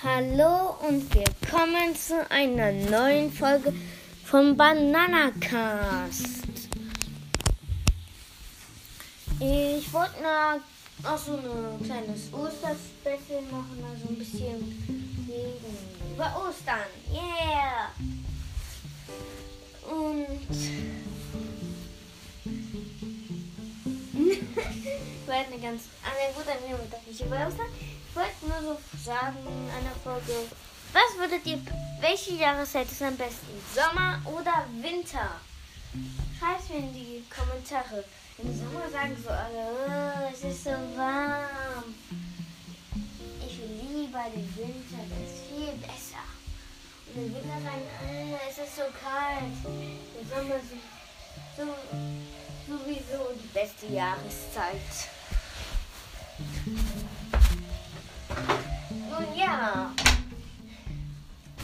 Hallo und willkommen zu einer neuen Folge vom Bananacast. Ich wollte noch so ein kleines Osterspecial machen, also ein bisschen über Ostern. Yeah! Und ich wollte eine ganz. Ah, ne, gut, dann nehmen wir doch nicht über Ostern. Wollte nur so sagen in einer Folge. Was würdet ihr. Welche Jahreszeit ist am besten? Sommer oder Winter? Schreibt mir in die Kommentare. Im Sommer sagen so alle, oh, es ist so warm. Ich will lieber den Winter, der ist viel besser. Und im Winter sagen, oh, es ist so kalt. Der Sommer ist so, sowieso die beste Jahreszeit.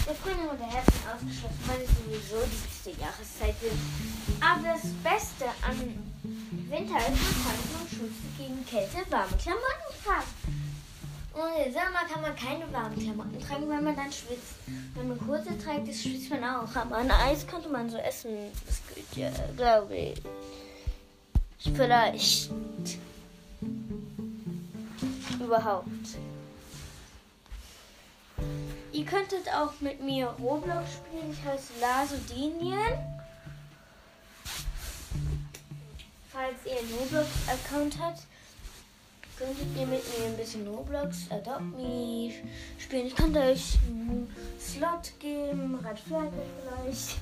Der Frühling und der Herbst sind ausgeschlossen, weil es sowieso die beste Jahreszeit ist. Aber das Beste an Winter ist, man kann nur schützen gegen Kälte warme Klamotten tragen. Und im Sommer kann man keine warmen Klamotten tragen, weil man dann schwitzt. Wenn man kurze trägt, das schwitzt man auch. Aber ein Eis könnte man so essen. Das geht ja, glaube ich. Vielleicht. Überhaupt. Ihr könntet auch mit mir Roblox spielen. Ich heiße Lasodinien. Falls ihr einen Roblox-Account habt, könntet ihr mit mir ein bisschen Roblox Adopt Me spielen. Ich könnte euch einen Slot geben, Flag vielleicht.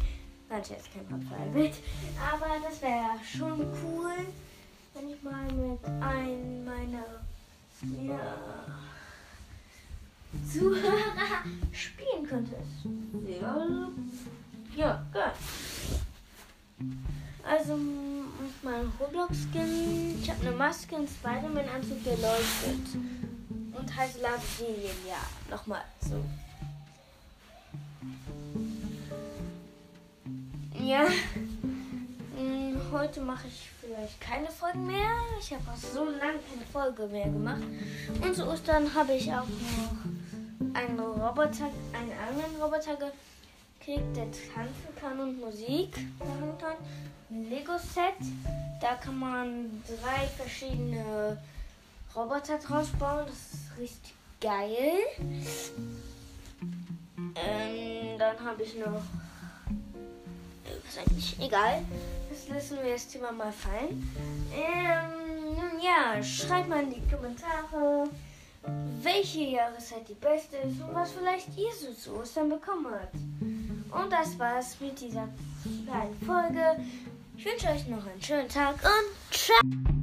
Nein, jetzt kein Red Flag Aber das wäre schon cool, wenn ich mal mit einem meiner ja, Zuhörer spielen könnte. Ja, ja, geil. Also mein Roblox-Skin. Ich habe eine Maske, einen Spider-Man-Anzug, der leuchtet. Und heißt Lavsilien, ja. Nochmal so. Ja. Hm, heute mache ich vielleicht keine Folgen mehr. Ich habe auch so lange keine Folge mehr gemacht. Und zu Ostern habe ich auch noch einen Roboter, einen anderen Roboter gekriegt, der tanzen kann und Musik machen kann. Ein Lego-Set. Da kann man drei verschiedene Roboter draus bauen. Das ist richtig geil. Ähm, dann habe ich noch. Was eigentlich? Egal. Das lassen wir das Thema mal fallen. Ähm, nun ja, schreibt mal in die Kommentare, welche Jahreszeit die beste ist und was vielleicht ihr so zu Ostern bekommen habt. Und das war's mit dieser kleinen Folge. Ich wünsche euch noch einen schönen Tag und ciao!